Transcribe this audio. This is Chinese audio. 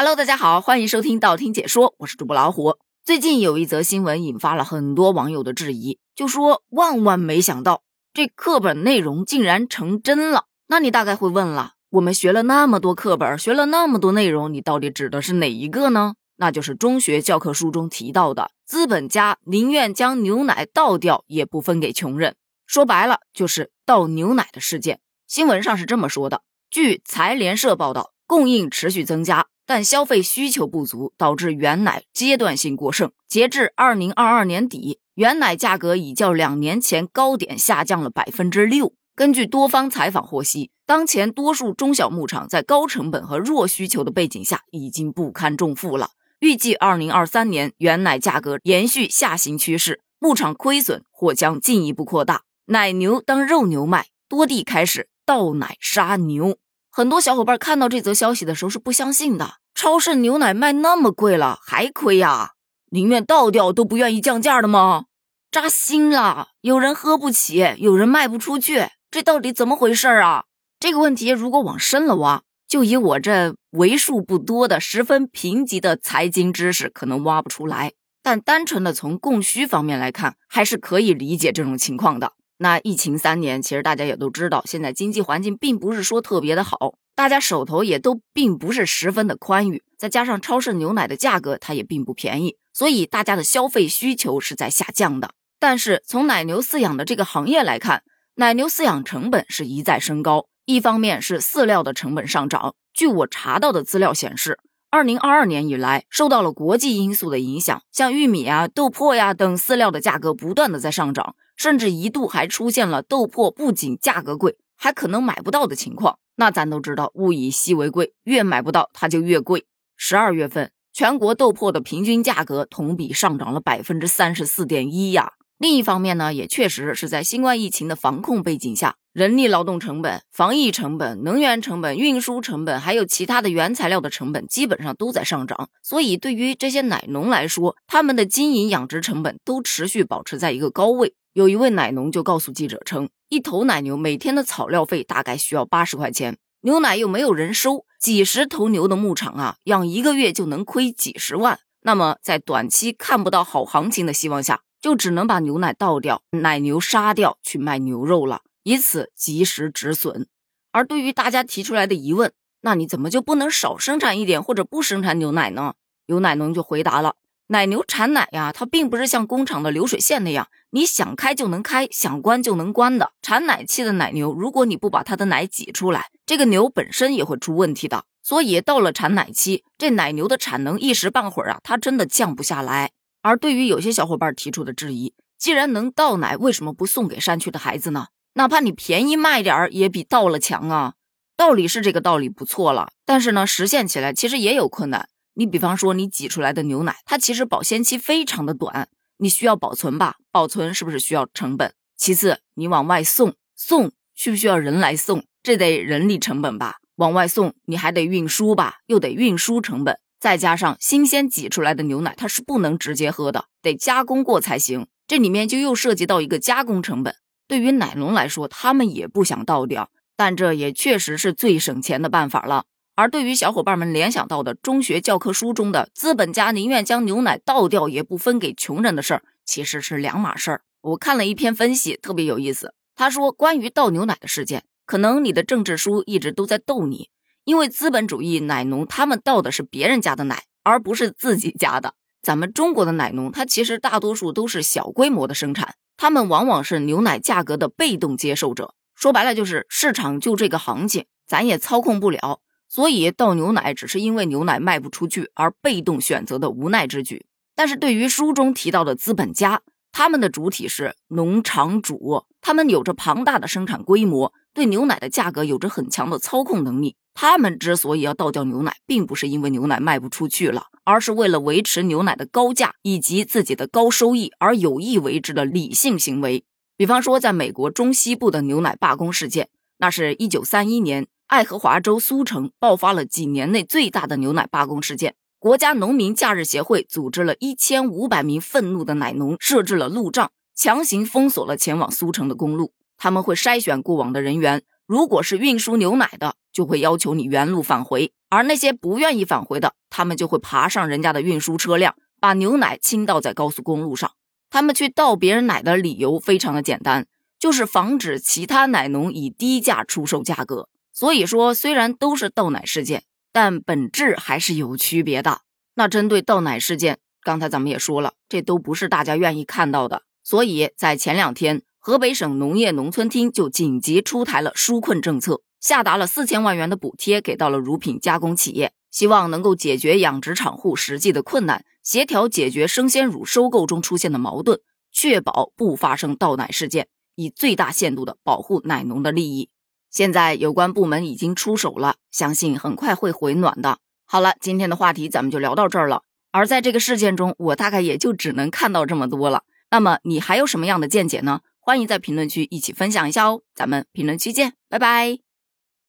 Hello，大家好，欢迎收听道听解说，我是主播老虎。最近有一则新闻引发了很多网友的质疑，就说万万没想到这课本内容竟然成真了。那你大概会问了，我们学了那么多课本，学了那么多内容，你到底指的是哪一个呢？那就是中学教科书中提到的资本家宁愿将牛奶倒掉，也不分给穷人。说白了，就是倒牛奶的事件。新闻上是这么说的：据财联社报道，供应持续增加。但消费需求不足，导致原奶阶段性过剩。截至二零二二年底，原奶价格已较两年前高点下降了百分之六。根据多方采访获悉，当前多数中小牧场在高成本和弱需求的背景下，已经不堪重负了。预计二零二三年原奶价格延续下行趋势，牧场亏损或将进一步扩大。奶牛当肉牛卖，多地开始倒奶杀牛。很多小伙伴看到这则消息的时候是不相信的，超市牛奶卖那么贵了还亏呀？宁愿倒掉都不愿意降价的吗？扎心了！有人喝不起，有人卖不出去，这到底怎么回事啊？这个问题如果往深了挖，就以我这为数不多的十分贫瘠的财经知识，可能挖不出来。但单纯的从供需方面来看，还是可以理解这种情况的。那疫情三年，其实大家也都知道，现在经济环境并不是说特别的好，大家手头也都并不是十分的宽裕，再加上超市牛奶的价格它也并不便宜，所以大家的消费需求是在下降的。但是从奶牛饲养的这个行业来看，奶牛饲养成本是一再升高，一方面是饲料的成本上涨。据我查到的资料显示，二零二二年以来，受到了国际因素的影响，像玉米啊、豆粕呀等饲料的价格不断的在上涨。甚至一度还出现了豆粕不仅价格贵，还可能买不到的情况。那咱都知道，物以稀为贵，越买不到它就越贵。十二月份，全国豆粕的平均价格同比上涨了百分之三十四点一呀。另一方面呢，也确实是在新冠疫情的防控背景下，人力劳动成本、防疫成本、能源成本、运输成本，还有其他的原材料的成本，基本上都在上涨。所以，对于这些奶农来说，他们的经营养殖成本都持续保持在一个高位。有一位奶农就告诉记者称，一头奶牛每天的草料费大概需要八十块钱，牛奶又没有人收，几十头牛的牧场啊，养一个月就能亏几十万。那么在短期看不到好行情的希望下，就只能把牛奶倒掉，奶牛杀掉去卖牛肉了，以此及时止损。而对于大家提出来的疑问，那你怎么就不能少生产一点，或者不生产牛奶呢？有奶农就回答了。奶牛产奶呀，它并不是像工厂的流水线那样，你想开就能开，想关就能关的。产奶期的奶牛，如果你不把它的奶挤出来，这个牛本身也会出问题的。所以到了产奶期，这奶牛的产能一时半会儿啊，它真的降不下来。而对于有些小伙伴提出的质疑，既然能倒奶，为什么不送给山区的孩子呢？哪怕你便宜卖点儿，也比倒了强啊。道理是这个道理不错了，但是呢，实现起来其实也有困难。你比方说，你挤出来的牛奶，它其实保鲜期非常的短，你需要保存吧？保存是不是需要成本？其次，你往外送，送需不需要人来送？这得人力成本吧？往外送，你还得运输吧？又得运输成本，再加上新鲜挤出来的牛奶，它是不能直接喝的，得加工过才行。这里面就又涉及到一个加工成本。对于奶农来说，他们也不想倒掉，但这也确实是最省钱的办法了。而对于小伙伴们联想到的中学教科书中的资本家宁愿将牛奶倒掉也不分给穷人的事儿，其实是两码事儿。我看了一篇分析，特别有意思。他说，关于倒牛奶的事件，可能你的政治书一直都在逗你，因为资本主义奶农他们倒的是别人家的奶，而不是自己家的。咱们中国的奶农，他其实大多数都是小规模的生产，他们往往是牛奶价格的被动接受者。说白了，就是市场就这个行情，咱也操控不了。所以倒牛奶只是因为牛奶卖不出去而被动选择的无奈之举。但是对于书中提到的资本家，他们的主体是农场主，他们有着庞大的生产规模，对牛奶的价格有着很强的操控能力。他们之所以要倒掉牛奶，并不是因为牛奶卖不出去了，而是为了维持牛奶的高价以及自己的高收益而有意为之的理性行为。比方说，在美国中西部的牛奶罢工事件，那是一九三一年。爱荷华州苏城爆发了几年内最大的牛奶罢工事件。国家农民假日协会组织了一千五百名愤怒的奶农，设置了路障，强行封锁了前往苏城的公路。他们会筛选过往的人员，如果是运输牛奶的，就会要求你原路返回；而那些不愿意返回的，他们就会爬上人家的运输车辆，把牛奶倾倒在高速公路上。他们去倒别人奶的理由非常的简单，就是防止其他奶农以低价出售价格。所以说，虽然都是倒奶事件，但本质还是有区别的。那针对倒奶事件，刚才咱们也说了，这都不是大家愿意看到的。所以在前两天，河北省农业农村厅就紧急出台了纾困政策，下达了四千万元的补贴给到了乳品加工企业，希望能够解决养殖场户实际的困难，协调解决生鲜乳收购中出现的矛盾，确保不发生倒奶事件，以最大限度的保护奶农的利益。现在有关部门已经出手了，相信很快会回暖的。好了，今天的话题咱们就聊到这儿了。而在这个事件中，我大概也就只能看到这么多了。那么你还有什么样的见解呢？欢迎在评论区一起分享一下哦。咱们评论区见，拜拜。